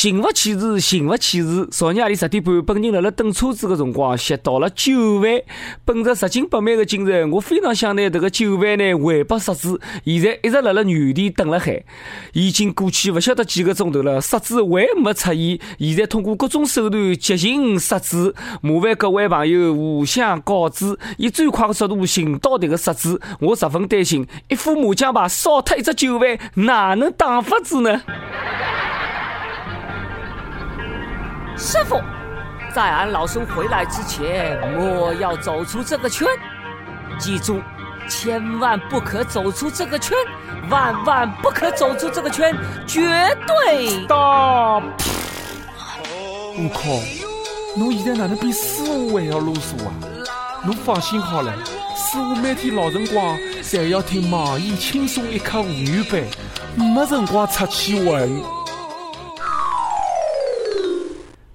幸福起日，幸福起日！昨日夜里十点半，本人辣辣等车子的辰光，吸到了酒饭。本着拾金不昧的精神，我非常想拿这个酒饭呢还拨失主。现在一直辣辣原地等了海，已经过去不晓得几个钟头了，失主还没出现。现在通过各种手段接近失主，麻烦各位朋友互相告知，以最快的速度寻到这个失主。我十分担心，一副麻将牌少脱一只酒饭，哪能打发子呢？师傅，在俺老孙回来之前，莫要走出这个圈。记住，千万不可走出这个圈，万万不可走出这个圈，绝对。大！悟空，侬现在哪能比师傅还要啰嗦啊？侬放心好了，师傅每天老辰光侪要听网易轻松一刻妇女版，没辰光出去玩。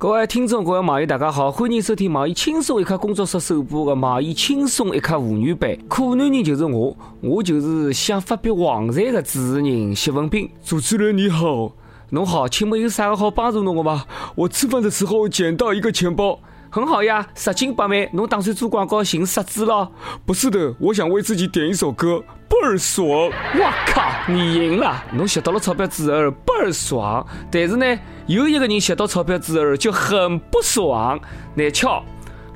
各位听众，各位网友，大家好，欢迎收听网易轻松一刻工作室首播的网易轻松一刻妇女版。可男人就是我，我就是想发表网站的主持人谢文斌。主持人你好，侬好，请问有啥个好帮助侬的吗？我吃饭的时候捡到一个钱包，很好呀，拾金不昧。侬打算做广告寻失主了？不是的，我想为自己点一首歌，倍儿爽。我靠，你赢了！侬拾到了钞票之后倍儿爽，但是呢？有一个人拾到钞票之后就很不爽，难巧，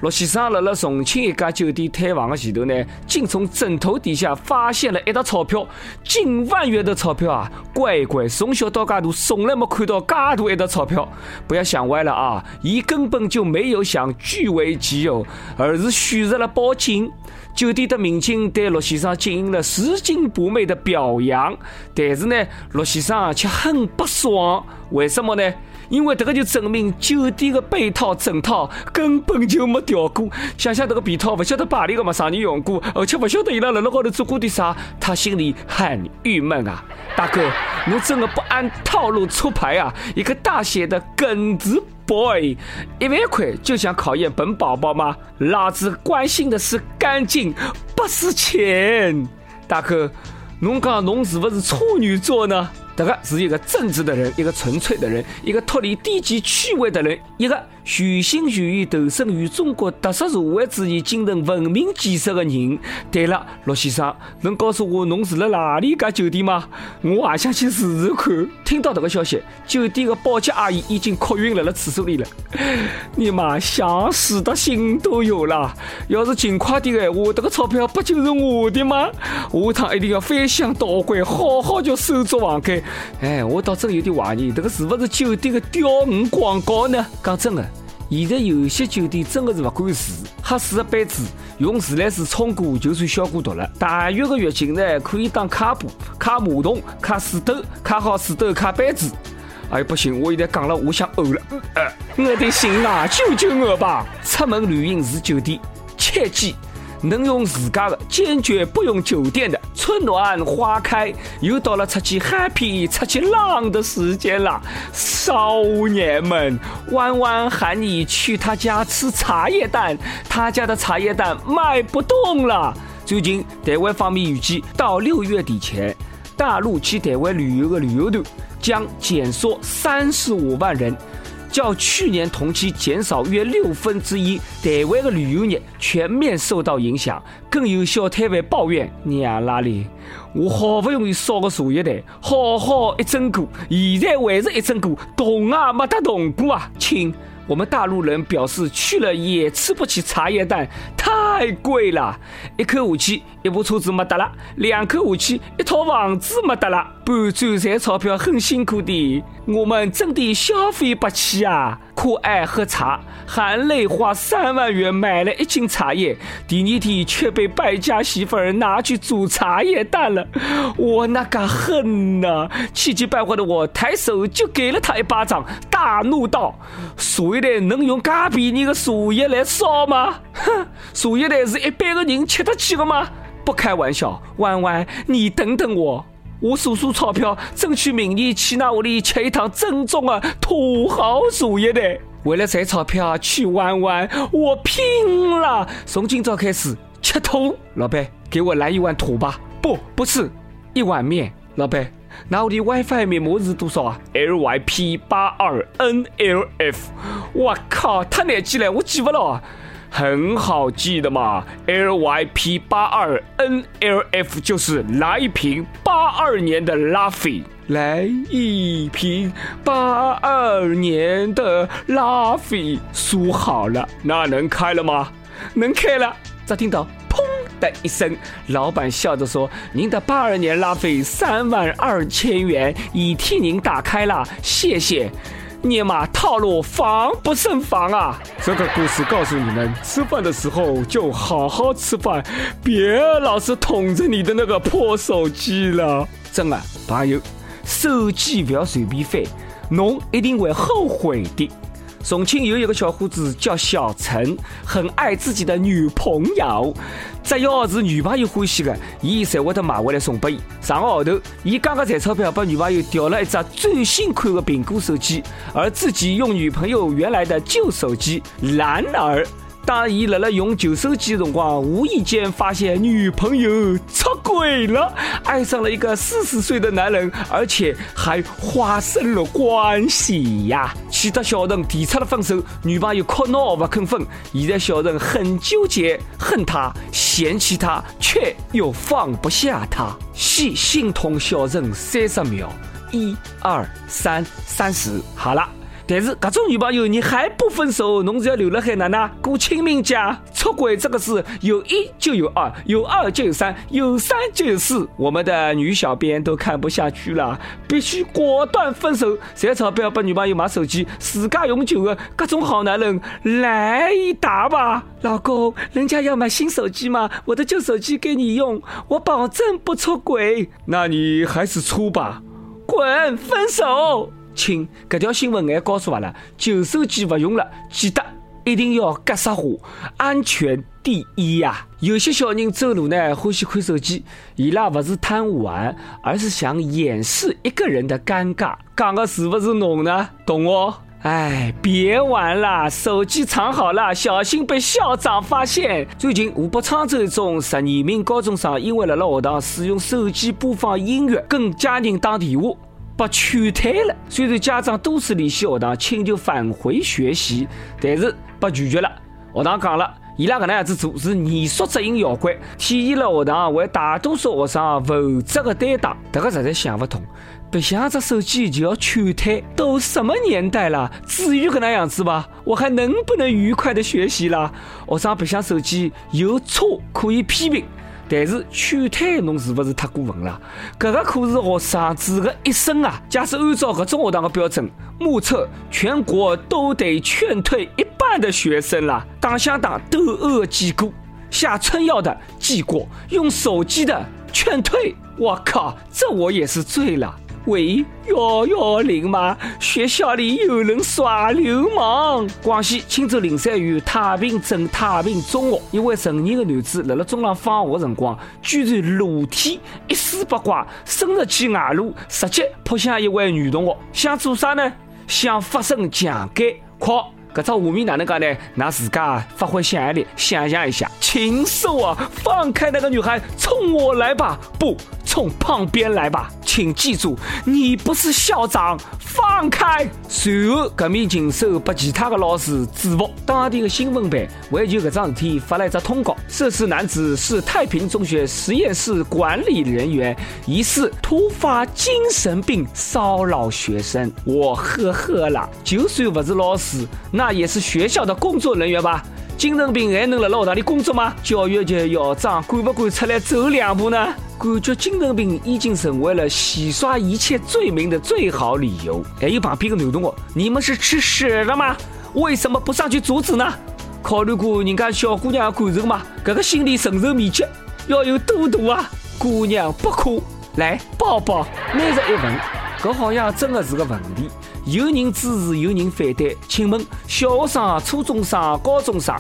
陆先生辣辣重庆一家酒店退房的前头呢，竟从枕头底下发现了一沓钞票，近万元的钞票啊！乖乖，从小到大都从来没看到噶大一沓钞票，不要想歪了啊！伊根本就没有想据为己有，而是选择了报警。酒店的民警对陆先生进行了拾金不昧的表扬，但是呢，陆先生却很不爽。为什么呢？因为这个就证明酒店的被套、枕套根本就没掉过。想想这个被套，不晓得哪里个没上人用过，而且不晓得伊拉辣辣高头做过点啥，他心里很郁闷啊！大哥，你真的不按套路出牌啊？一个大写的耿直 boy，一万块就想考验本宝宝吗？老子关心的是干净，不是钱。大哥，侬讲侬是不是处女座呢？这个是一个正直的人，一个纯粹的人，一个脱离低级趣味的人，一个全心全意投身于中国特色社会主义精神文明建设的人。对了，陆先生，能告诉我侬住了哪里家酒店吗？我也想去试试看。听到这个消息，酒店的保洁阿姨已经哭晕了了厕所里了。你妈想死的心都有了。要是尽快点的话，这个钞票不就是我的吗？下趟一定要翻箱倒柜，好好叫收拾房间。哎，我倒真有点怀疑，这个是不是酒店的钓鱼广告呢？讲真的，现在有些酒店真的是不管事，喝水的杯子用自来水冲过就算消过毒了。大浴的浴巾呢，可以当擦布、擦马桶、擦水斗、擦好水斗、擦杯子。哎，不行，我现在讲了，我想呕了。呃我的心啊，救救我吧！出门旅行住酒店，切记。能用自家的，坚决不用酒店的。春暖花开，又到了出去 happy、出去浪的时间了。少年们，弯弯喊你去他家吃茶叶蛋，他家的茶叶蛋卖不动了。最近台湾方面预计，到六月底前，大陆去台湾旅游的旅游团将减缩三十五万人。较去年同期减少约六分之一，台湾的旅游业全面受到影响。更有小摊贩抱怨：“娘拉哩，我好不容易烧个茶叶蛋，好好一整锅，现在还是一整锅，动啊没得动过啊，亲。”我们大陆人表示去了也吃不起茶叶蛋，太贵了。一口下去，一部车子没得了；两口下去，一套房子没得了。搬砖赚钞票很辛苦的，我们真的消费不起啊！可爱喝茶，含泪花三万元买了一斤茶叶，第二天却被败家媳妇儿拿去煮茶叶蛋了。我那个恨呐！气急败坏的我抬手就给了他一巴掌，大怒道：“茶叶蛋能用嘎便宜的茶叶来烧吗？哼，茶叶蛋是一般的人吃得起的吗？不开玩笑，弯弯，你等等我。”我数数钞票，争取明年去那屋里吃一趟正宗的土豪茶叶蛋。为了赚钞票去弯弯，我拼了！从今朝开始吃土。老板，给我来一碗土吧。不，不是一碗面。老板，那我的 WiFi 密码是多少啊？LYP 八二 NLF。我靠，太难记了，我记不了。很好记的嘛，LYP 八二 NLF 就是来一瓶八二年的拉菲，来一瓶八二年的拉菲，数好了，那能开了吗？能开了，只听到砰的一声，老板笑着说：“您的八二年拉菲三万二千元已替您打开了，谢谢。”你嘛套路防不胜防啊！这个故事告诉你们，吃饭的时候就好好吃饭，别老是捅着你的那个破手机了。真的，朋友，手机不要随便翻，侬一定会后悔的。重庆有一个小伙子叫小陈，很爱自己的女朋友。只要是女朋友欢喜的，伊才会得买回来送拨伊。上个号头，伊刚刚赚钞票，拨女朋友调了一只最新款的苹果手机，而自己用女朋友原来的旧手机。然而。当伊辣辣用旧手机的辰光，无意间发现女朋友出轨了，爱上了一个四十岁的男人，而且还发生了关系呀！气得小陈提出了分手，女朋友哭闹不肯分。现在小陈很纠结，恨他，嫌弃他，却又放不下他。细心痛小陈三十秒，一二三，三十，好了。但是，各种女朋友你还不分手，侬是要留了海哪哪过清明节？出轨这个事，有一就有二，有二就有三，有三就有四。我们的女小编都看不下去了，必须果断分手。赚钞票帮女朋友买手机，自家永久的各种好男人来一打吧！老公，人家要买新手机吗？我的旧手机给你用，我保证不出轨。那你还是出吧，滚，分手。亲，这条新闻还告诉我了，旧手机不用了，记得一定要格式化，安全第一呀。有些小人走路呢，欢喜看手机，伊拉不是贪玩，而是想掩饰一个人的尴尬。讲的是不是侬呢？懂哦？哎，别玩了，手机藏好了，小心被校长发现。最近，湖北沧州一中十二名高中生因为辣辣学堂使用手机播放音乐，跟家人打电话。被劝退了。虽然家长多次联系学堂请求返回学习，但是被拒绝了。学堂讲了，伊拉搿能样子做是艺术执行校规，体现了学堂为大多数学生负责的担当。这个实在想不通，别想只手机就要劝退，都什么年代了，至于搿能样子吗？我还能不能愉快的学习了？学生别想手机有错可以批评。但是劝退侬是不是太过分了？搿个可是学生子的一生啊！假使按照搿种学堂的标准，目测全国都得劝退一半的学生啦。打相党斗殴记过，下春药的记过，用手机的劝退。我靠，这我也是醉了。喂，幺幺零吗？学校里有人耍流氓。广西钦州灵山县太平镇太平中学，一位成年的男子辣辣中浪放学的辰光，居然裸体一丝不挂，伸入去外露，直接扑向一位女同学，想做啥呢？想发生强奸。快！搿只画面哪能讲呢？拿自家发挥想象力，想象一下，禽兽啊！放开那个女孩，冲我来吧！不，冲旁边来吧！请记住，你不是校长，放开！随后，这名禽兽被其他的老师制服。当地的新闻办为就搿桩事体发了一则通告：涉事男子是太平中学实验室管理人员，疑似突发精神病骚扰学生。我呵呵了，就算不是老师，那也是学校的工作人员吧？精神病还能辣辣学堂里工作吗？教育局校长敢不敢出来走两步呢？感觉精神病已经成为了洗刷一切罪名的最好理由。还有旁边的男同学，你们是吃屎的吗？为什么不上去阻止呢？考虑过人家小姑娘的感受吗？这个心理承受面积要有多大啊？姑娘不哭，来抱抱。每日一问，这好像真的是个问题。有人支持，有人反对。请问，小学生、初中生、高中生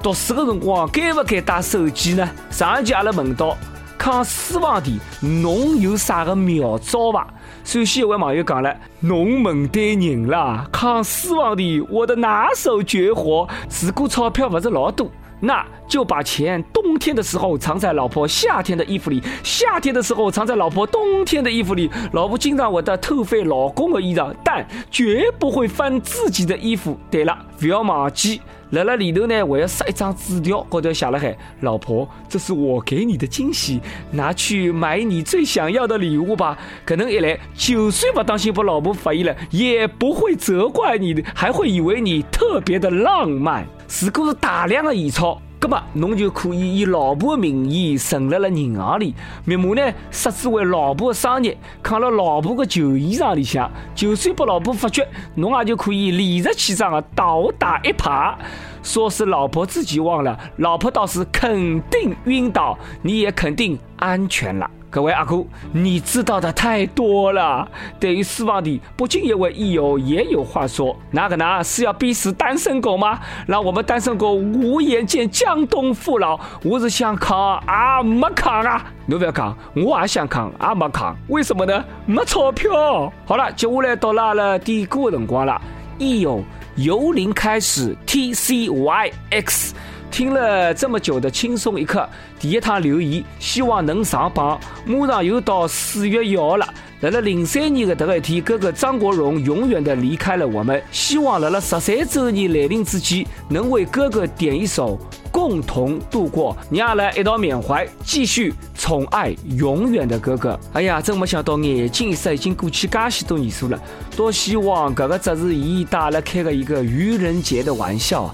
读书的辰光该不该带手机呢？上一集阿拉问到。抗死亡的，侬有啥个妙招伐？首先一位网友讲了，侬问对人了。抗死亡的，我的拿手绝活，如果钞票不是老多，那就把钱冬天的时候藏在老婆夏天的衣服里，夏天的时候藏在老婆冬天的衣服里。老婆经常我的偷费老公的衣裳，但绝不会翻自己的衣服。对了，不要忘记。辣辣里头呢，还要塞一张纸条，高头写了海：“老婆，这是我给你的惊喜，拿去买你最想要的礼物吧。”可能一来，就算不当心被老婆发现了，也不会责怪你的，还会以为你特别的浪漫。如果是大量的现钞。那么，侬就可以以老婆的名义存辣了银行里，密码呢设置为老婆的生日，藏辣老婆的旧衣裳里向。就算被老婆发觉，侬也就可以理直气壮的倒打一耙。说是老婆自己忘了，老婆倒是肯定晕倒，你也肯定安全了。各位阿哥，你知道的太多了。对于死亡的，不仅一位益友也有话说：哪个呢？是要逼死单身狗吗？让我们单身狗无颜见江东父老。我是想扛啊，没扛啊！你不要扛，我也想扛啊，没扛。为什么呢？没钞票。好了，接下来到了阿拉点歌的辰光了。益友由零开始，T C Y X。听了这么久的轻松一刻，第一趟留言，希望能上榜。马上又到四月一号了，在了零三年的这个一天，哥哥张国荣永远的离开了我们。希望在了十三周年来临之际，能为哥哥点一首《共同度过》，让阿拉一道缅怀，继续宠爱永远的哥哥。哎呀，真没想到，眼睛一眨，已经过去介许多年数了。多希望这个只是伊打了开个一个愚人节的玩笑。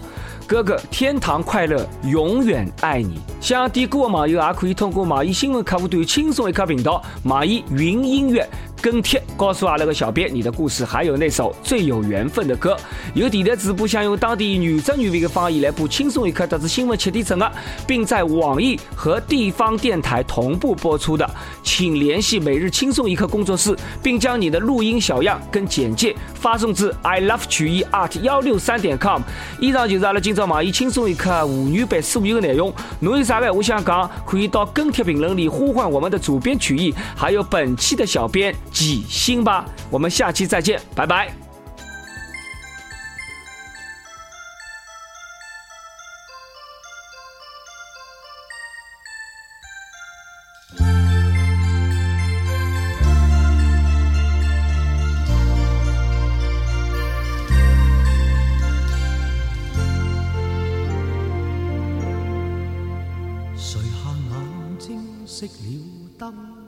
哥哥，天堂快乐，永远爱你。想要点歌的网友也可以通过网易新闻客户端轻松一刻频道、网易云音乐。跟帖告诉阿拉个小编你的故事，还有那首最有缘分的歌。有电台主播想用当地原汁原味的方言来播轻松一刻特子新闻七点整的，并在网易和地方电台同步播出的，请联系每日轻松一刻工作室，并将你的录音小样跟简介发送至 i love 曲艺 art 幺六三点 com。以上就是阿拉今朝网易轻松一刻妇女版所有的内容。侬有啥个我想讲，可以到跟帖评论里呼唤我们的主编曲艺，还有本期的小编。几星吧，我们下期再见，拜拜。垂下眼睛，熄了灯。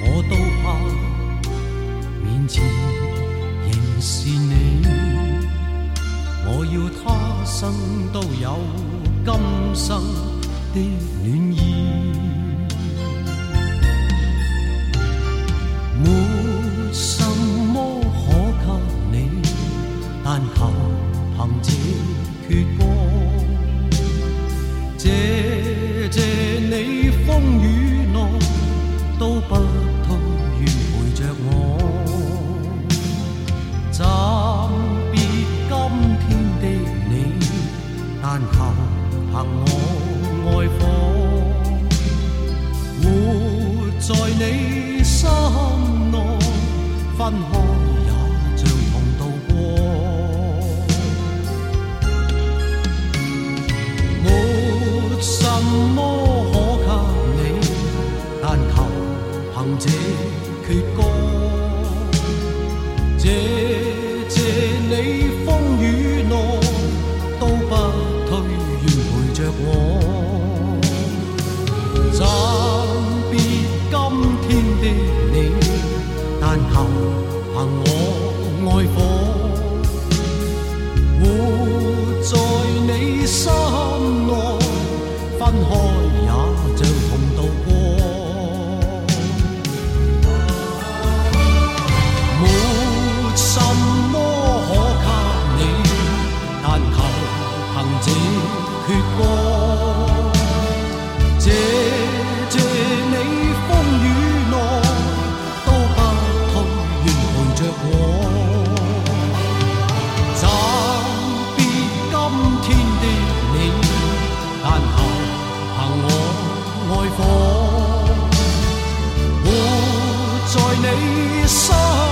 我都怕面前仍是你，我要他生都有今生的暖意。没什么可给你，但求凭这阙这阙歌，你心。